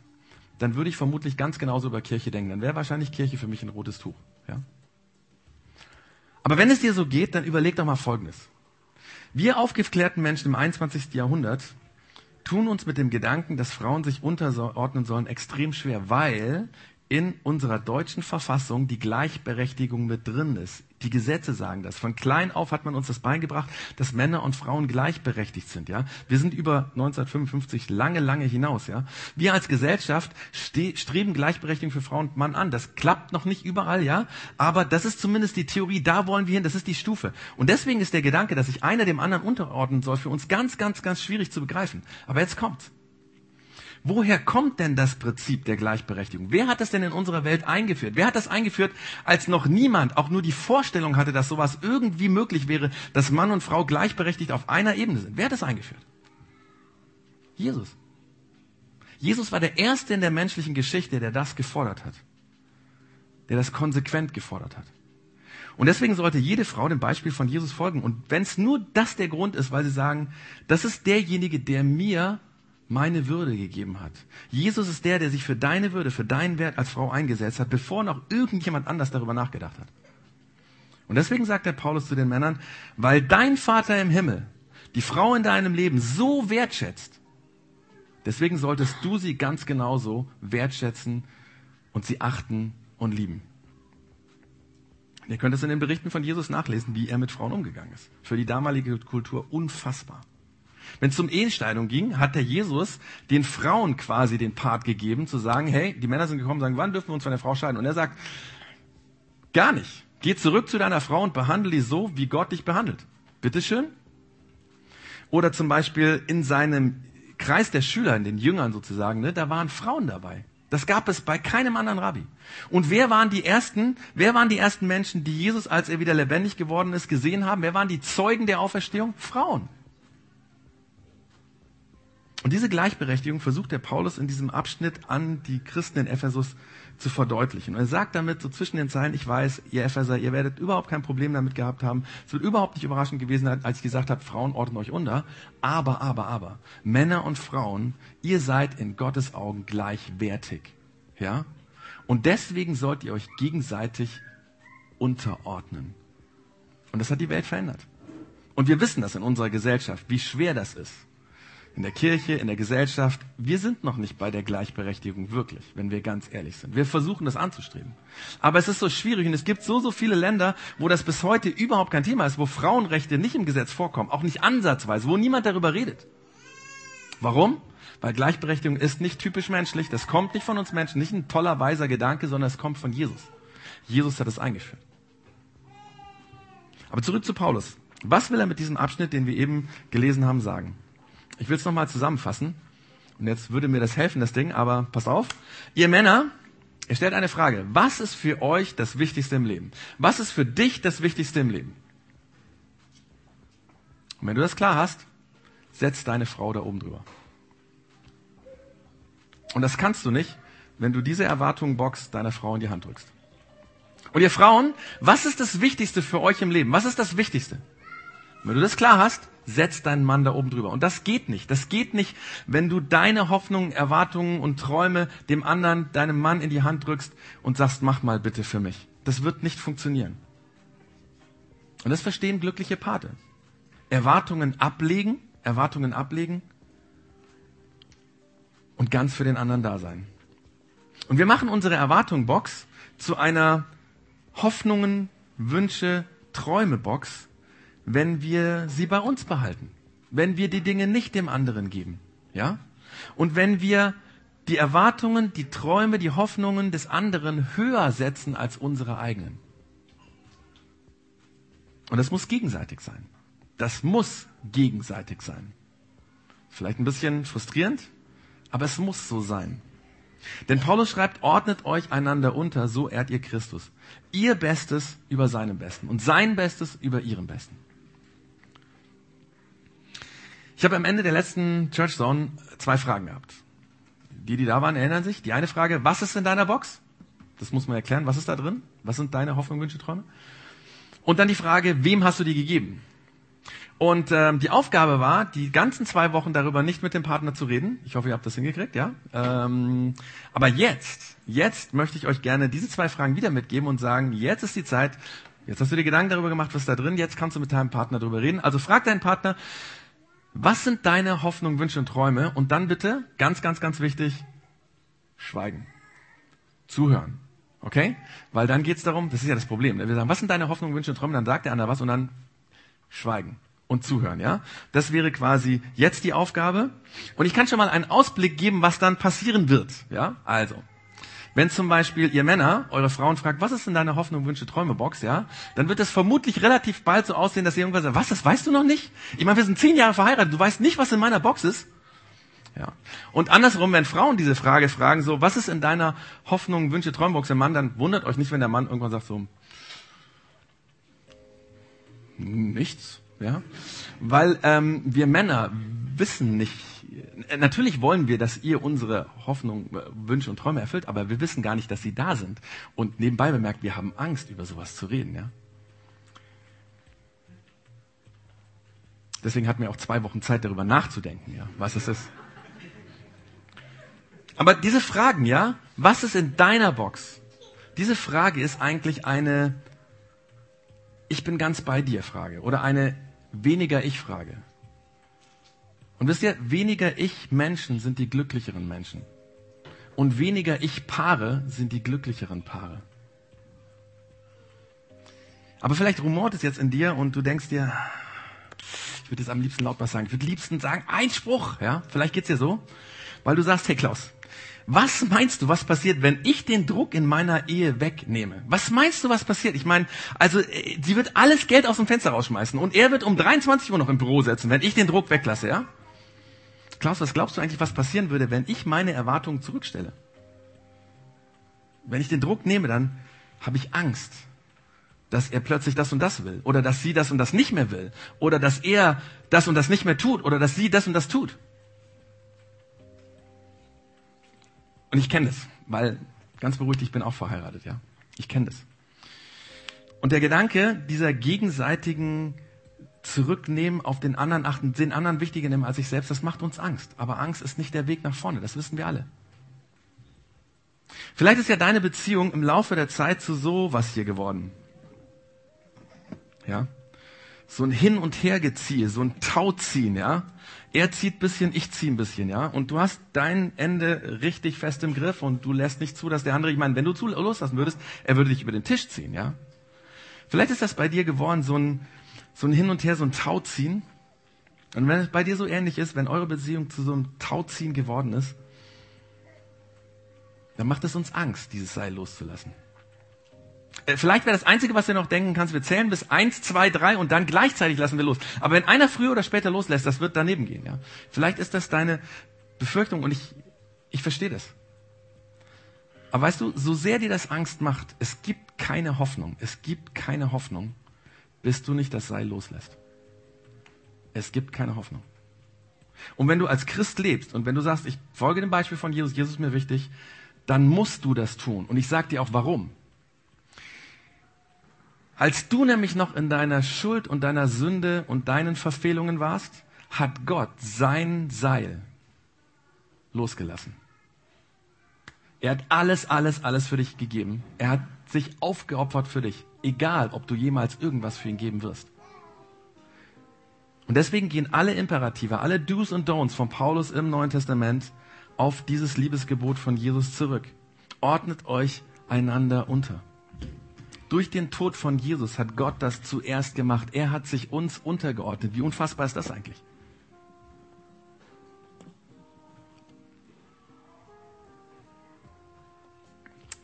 dann würde ich vermutlich ganz genauso über Kirche denken. Dann wäre wahrscheinlich Kirche für mich ein rotes Tuch. Ja? Aber wenn es dir so geht, dann überleg doch mal Folgendes. Wir aufgeklärten Menschen im 21. Jahrhundert tun uns mit dem Gedanken, dass Frauen sich unterordnen sollen, extrem schwer, weil in unserer deutschen Verfassung die Gleichberechtigung mit drin ist. Die Gesetze sagen das. Von klein auf hat man uns das beigebracht, dass Männer und Frauen gleichberechtigt sind, ja. Wir sind über 1955 lange, lange hinaus, ja. Wir als Gesellschaft streben Gleichberechtigung für Frau und Mann an. Das klappt noch nicht überall, ja. Aber das ist zumindest die Theorie. Da wollen wir hin. Das ist die Stufe. Und deswegen ist der Gedanke, dass sich einer dem anderen unterordnen soll, für uns ganz, ganz, ganz schwierig zu begreifen. Aber jetzt kommt's. Woher kommt denn das Prinzip der Gleichberechtigung? Wer hat das denn in unserer Welt eingeführt? Wer hat das eingeführt, als noch niemand auch nur die Vorstellung hatte, dass sowas irgendwie möglich wäre, dass Mann und Frau gleichberechtigt auf einer Ebene sind? Wer hat das eingeführt? Jesus. Jesus war der Erste in der menschlichen Geschichte, der das gefordert hat. Der das konsequent gefordert hat. Und deswegen sollte jede Frau dem Beispiel von Jesus folgen. Und wenn es nur das der Grund ist, weil sie sagen, das ist derjenige, der mir meine Würde gegeben hat. Jesus ist der, der sich für deine Würde, für deinen Wert als Frau eingesetzt hat, bevor noch irgendjemand anders darüber nachgedacht hat. Und deswegen sagt der Paulus zu den Männern, weil dein Vater im Himmel die Frau in deinem Leben so wertschätzt, deswegen solltest du sie ganz genauso wertschätzen und sie achten und lieben. Ihr könnt es in den Berichten von Jesus nachlesen, wie er mit Frauen umgegangen ist. Für die damalige Kultur unfassbar. Wenn es um Ehescheidung ging, hat der Jesus den Frauen quasi den Part gegeben, zu sagen, hey, die Männer sind gekommen, sagen, wann dürfen wir uns von der Frau scheiden? Und er sagt, gar nicht. Geh zurück zu deiner Frau und behandle die so, wie Gott dich behandelt. Bitteschön. Oder zum Beispiel in seinem Kreis der Schüler, in den Jüngern sozusagen, ne, da waren Frauen dabei. Das gab es bei keinem anderen Rabbi. Und wer waren die ersten, wer waren die ersten Menschen, die Jesus, als er wieder lebendig geworden ist, gesehen haben? Wer waren die Zeugen der Auferstehung? Frauen. Und diese Gleichberechtigung versucht der Paulus in diesem Abschnitt an die Christen in Ephesus zu verdeutlichen. Und er sagt damit so zwischen den Zeilen, ich weiß, ihr Epheser, ihr werdet überhaupt kein Problem damit gehabt haben. Es wird überhaupt nicht überraschend gewesen sein, als ich gesagt habe, Frauen ordnen euch unter. Aber, aber, aber, Männer und Frauen, ihr seid in Gottes Augen gleichwertig. Ja? Und deswegen sollt ihr euch gegenseitig unterordnen. Und das hat die Welt verändert. Und wir wissen das in unserer Gesellschaft, wie schwer das ist in der Kirche, in der Gesellschaft, wir sind noch nicht bei der Gleichberechtigung wirklich, wenn wir ganz ehrlich sind. Wir versuchen das anzustreben. Aber es ist so schwierig und es gibt so, so viele Länder, wo das bis heute überhaupt kein Thema ist, wo Frauenrechte nicht im Gesetz vorkommen, auch nicht ansatzweise, wo niemand darüber redet. Warum? Weil Gleichberechtigung ist nicht typisch menschlich, das kommt nicht von uns Menschen, nicht ein toller, weiser Gedanke, sondern es kommt von Jesus. Jesus hat es eingeführt. Aber zurück zu Paulus. Was will er mit diesem Abschnitt, den wir eben gelesen haben, sagen? Ich will es nochmal zusammenfassen. Und jetzt würde mir das helfen, das Ding, aber pass auf. Ihr Männer, er stellt eine Frage. Was ist für euch das Wichtigste im Leben? Was ist für dich das Wichtigste im Leben? Und wenn du das klar hast, setz deine Frau da oben drüber. Und das kannst du nicht, wenn du diese Erwartungen-Box deiner Frau in die Hand drückst. Und ihr Frauen, was ist das Wichtigste für euch im Leben? Was ist das Wichtigste? Wenn du das klar hast, setz deinen Mann da oben drüber. Und das geht nicht. Das geht nicht, wenn du deine Hoffnungen, Erwartungen und Träume dem anderen, deinem Mann in die Hand drückst und sagst, mach mal bitte für mich. Das wird nicht funktionieren. Und das verstehen glückliche Pate. Erwartungen ablegen, Erwartungen ablegen und ganz für den anderen da sein. Und wir machen unsere Erwartungen-Box zu einer Hoffnungen, Wünsche, Träume-Box, wenn wir sie bei uns behalten. Wenn wir die Dinge nicht dem anderen geben. Ja? Und wenn wir die Erwartungen, die Träume, die Hoffnungen des anderen höher setzen als unsere eigenen. Und das muss gegenseitig sein. Das muss gegenseitig sein. Vielleicht ein bisschen frustrierend, aber es muss so sein. Denn Paulus schreibt, ordnet euch einander unter, so ehrt ihr Christus. Ihr Bestes über seinem Besten und sein Bestes über ihrem Besten. Ich habe am Ende der letzten Church Zone zwei Fragen gehabt. Die, die da waren, erinnern sich. Die eine Frage, was ist in deiner Box? Das muss man erklären. Was ist da drin? Was sind deine Hoffnungen, Wünsche, Träume? Und dann die Frage, wem hast du die gegeben? Und ähm, die Aufgabe war, die ganzen zwei Wochen darüber nicht mit dem Partner zu reden. Ich hoffe, ihr habt das hingekriegt, ja. Ähm, aber jetzt, jetzt möchte ich euch gerne diese zwei Fragen wieder mitgeben und sagen, jetzt ist die Zeit. Jetzt hast du dir Gedanken darüber gemacht, was da drin. Jetzt kannst du mit deinem Partner darüber reden. Also frag deinen Partner, was sind deine Hoffnungen, Wünsche und Träume? Und dann bitte, ganz, ganz, ganz wichtig, schweigen. Zuhören. Okay? Weil dann geht's darum, das ist ja das Problem. Ne? Wir sagen, was sind deine Hoffnungen, Wünsche und Träume? Dann sagt der andere was und dann schweigen und zuhören, ja? Das wäre quasi jetzt die Aufgabe. Und ich kann schon mal einen Ausblick geben, was dann passieren wird, ja? Also, wenn zum Beispiel ihr Männer eure Frauen fragt, was ist denn deine Hoffnung, Wünsche, Träume Box, ja, dann wird es vermutlich relativ bald so aussehen, dass ihr irgendwann sagt, was, das weißt du noch nicht? Ich meine, wir sind zehn Jahre verheiratet, du weißt nicht, was in meiner Box ist. Ja. Und andersrum, wenn Frauen diese Frage fragen, so, was ist in deiner Hoffnung, Wünsche, Träumbox der Mann, dann wundert euch nicht, wenn der Mann irgendwann sagt so, nichts, ja, weil ähm, wir Männer wissen nicht natürlich wollen wir, dass ihr unsere Hoffnung, äh, Wünsche und Träume erfüllt, aber wir wissen gar nicht, dass sie da sind. Und nebenbei bemerkt, wir haben Angst, über sowas zu reden, ja. Deswegen hatten wir auch zwei Wochen Zeit, darüber nachzudenken, ja, was es ist. Aber diese Fragen, ja, was ist in deiner Box? Diese Frage ist eigentlich eine Ich bin ganz bei dir Frage oder eine weniger Ich Frage. Und wisst ihr, weniger Ich-Menschen sind die glücklicheren Menschen. Und weniger Ich-Paare sind die glücklicheren Paare. Aber vielleicht rumort es jetzt in dir und du denkst dir, ich würde jetzt am liebsten laut was sagen. Ich würde liebsten sagen, Einspruch, ja. Vielleicht geht's dir so. Weil du sagst, hey Klaus, Was meinst du, was passiert, wenn ich den Druck in meiner Ehe wegnehme? Was meinst du, was passiert? Ich meine, also äh, sie wird alles Geld aus dem Fenster rausschmeißen und er wird um 23 Uhr noch im Büro setzen, wenn ich den Druck weglasse, ja? Klaus, was glaubst du eigentlich, was passieren würde, wenn ich meine Erwartungen zurückstelle? Wenn ich den Druck nehme, dann habe ich Angst, dass er plötzlich das und das will oder dass sie das und das nicht mehr will oder dass er das und das nicht mehr tut oder dass sie das und das tut. Und ich kenne das, weil ganz beruhigt, ich bin auch verheiratet, ja. Ich kenne das. Und der Gedanke dieser gegenseitigen Zurücknehmen auf den anderen achten, den anderen wichtiger nehmen als sich selbst, das macht uns Angst. Aber Angst ist nicht der Weg nach vorne, das wissen wir alle. Vielleicht ist ja deine Beziehung im Laufe der Zeit zu sowas hier geworden. Ja? So ein Hin- und Hergeziehe, so ein Tauziehen, ja? Er zieht bisschen, ich ziehe ein bisschen, ja? Und du hast dein Ende richtig fest im Griff und du lässt nicht zu, dass der andere, ich meine, wenn du zu loslassen würdest, er würde dich über den Tisch ziehen, ja? Vielleicht ist das bei dir geworden, so ein, so ein Hin und Her, so ein Tauziehen. Und wenn es bei dir so ähnlich ist, wenn eure Beziehung zu so einem Tauziehen geworden ist, dann macht es uns Angst, dieses Seil loszulassen. Äh, vielleicht wäre das Einzige, was wir noch denken kannst, wir zählen bis eins, zwei, drei und dann gleichzeitig lassen wir los. Aber wenn einer früher oder später loslässt, das wird daneben gehen. Ja? Vielleicht ist das deine Befürchtung und ich, ich verstehe das. Aber weißt du, so sehr dir das Angst macht, es gibt keine Hoffnung. Es gibt keine Hoffnung, bis du nicht das Seil loslässt. Es gibt keine Hoffnung. Und wenn du als Christ lebst und wenn du sagst, ich folge dem Beispiel von Jesus, Jesus ist mir wichtig, dann musst du das tun. Und ich sage dir auch warum. Als du nämlich noch in deiner Schuld und deiner Sünde und deinen Verfehlungen warst, hat Gott sein Seil losgelassen. Er hat alles, alles, alles für dich gegeben. Er hat sich aufgeopfert für dich, egal ob du jemals irgendwas für ihn geben wirst. Und deswegen gehen alle Imperative, alle Do's und Don'ts von Paulus im Neuen Testament auf dieses Liebesgebot von Jesus zurück. Ordnet euch einander unter. Durch den Tod von Jesus hat Gott das zuerst gemacht. Er hat sich uns untergeordnet. Wie unfassbar ist das eigentlich?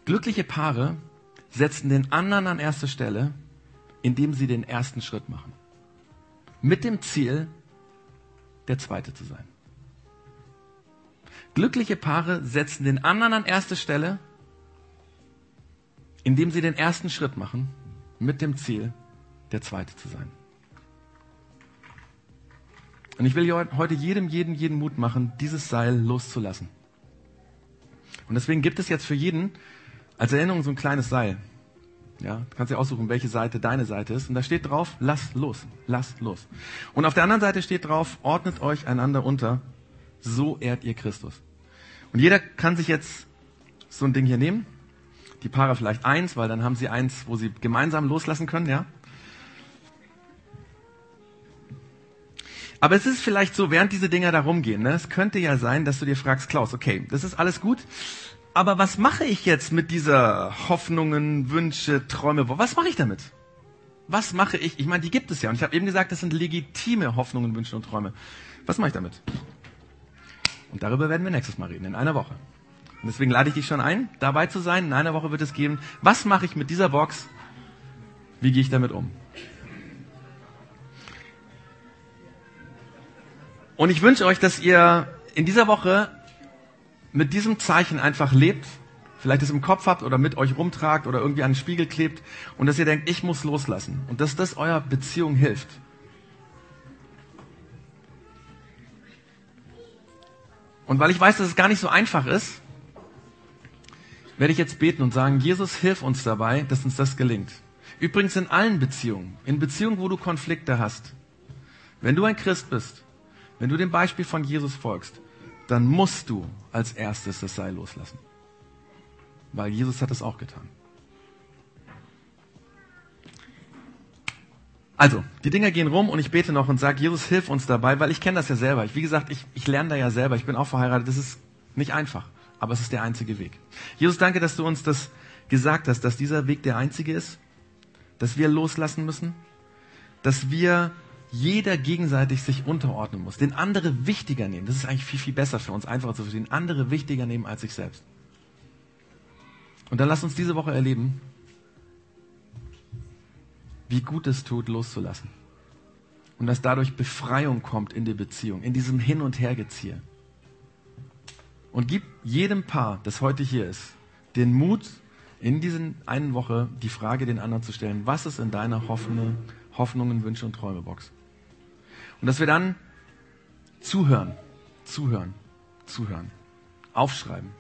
Glückliche Paare setzen den anderen an erste Stelle, indem sie den ersten Schritt machen. Mit dem Ziel, der Zweite zu sein. Glückliche Paare setzen den anderen an erste Stelle, indem sie den ersten Schritt machen mit dem Ziel, der Zweite zu sein. Und ich will heute jedem, jedem, jeden Mut machen, dieses Seil loszulassen. Und deswegen gibt es jetzt für jeden als Erinnerung so ein kleines Seil. Ja, du kannst dir aussuchen, welche Seite deine Seite ist. Und da steht drauf, lass los, lass los. Und auf der anderen Seite steht drauf, ordnet euch einander unter, so ehrt ihr Christus. Und jeder kann sich jetzt so ein Ding hier nehmen die Paare vielleicht eins, weil dann haben sie eins, wo sie gemeinsam loslassen können, ja. Aber es ist vielleicht so, während diese Dinger da rumgehen, ne, es könnte ja sein, dass du dir fragst, Klaus, okay, das ist alles gut, aber was mache ich jetzt mit dieser Hoffnungen, Wünsche, Träume, was mache ich damit? Was mache ich? Ich meine, die gibt es ja. Und ich habe eben gesagt, das sind legitime Hoffnungen, Wünsche und Träume. Was mache ich damit? Und darüber werden wir nächstes Mal reden, in einer Woche. Und deswegen lade ich dich schon ein, dabei zu sein. In einer Woche wird es geben, was mache ich mit dieser Box? Wie gehe ich damit um? Und ich wünsche euch, dass ihr in dieser Woche mit diesem Zeichen einfach lebt, vielleicht es im Kopf habt oder mit euch rumtragt oder irgendwie an den Spiegel klebt und dass ihr denkt, ich muss loslassen und dass das eurer Beziehung hilft. Und weil ich weiß, dass es gar nicht so einfach ist, werde ich jetzt beten und sagen, Jesus, hilf uns dabei, dass uns das gelingt. Übrigens in allen Beziehungen, in Beziehungen, wo du Konflikte hast. Wenn du ein Christ bist, wenn du dem Beispiel von Jesus folgst, dann musst du als erstes das Seil loslassen. Weil Jesus hat es auch getan. Also, die Dinger gehen rum und ich bete noch und sage, Jesus, hilf uns dabei, weil ich kenne das ja selber. Ich, wie gesagt, ich, ich lerne da ja selber. Ich bin auch verheiratet. Das ist nicht einfach aber es ist der einzige Weg. Jesus, danke, dass du uns das gesagt hast, dass dieser Weg der einzige ist, dass wir loslassen müssen, dass wir jeder gegenseitig sich unterordnen muss, den andere wichtiger nehmen. Das ist eigentlich viel, viel besser für uns, einfacher zu verstehen. Andere wichtiger nehmen als sich selbst. Und dann lass uns diese Woche erleben, wie gut es tut, loszulassen. Und dass dadurch Befreiung kommt in die Beziehung, in diesem Hin- und Hergeziehe. Und gib jedem Paar, das heute hier ist, den Mut, in diesen einen Woche die Frage den anderen zu stellen, was ist in deiner Hoffnung, Hoffnungen, Wünsche und Träumebox? Und dass wir dann zuhören, zuhören, zuhören, aufschreiben.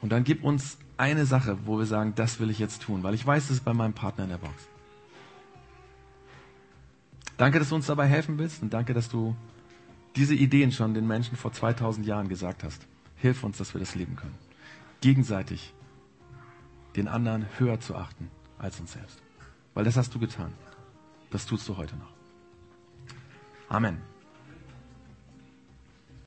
Und dann gib uns eine Sache, wo wir sagen, das will ich jetzt tun, weil ich weiß, das ist bei meinem Partner in der Box. Danke, dass du uns dabei helfen willst und danke, dass du diese Ideen schon den Menschen vor 2000 Jahren gesagt hast. Hilf uns, dass wir das leben können. Gegenseitig den anderen höher zu achten als uns selbst. Weil das hast du getan. Das tust du heute noch. Amen.